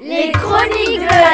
Les chroniques de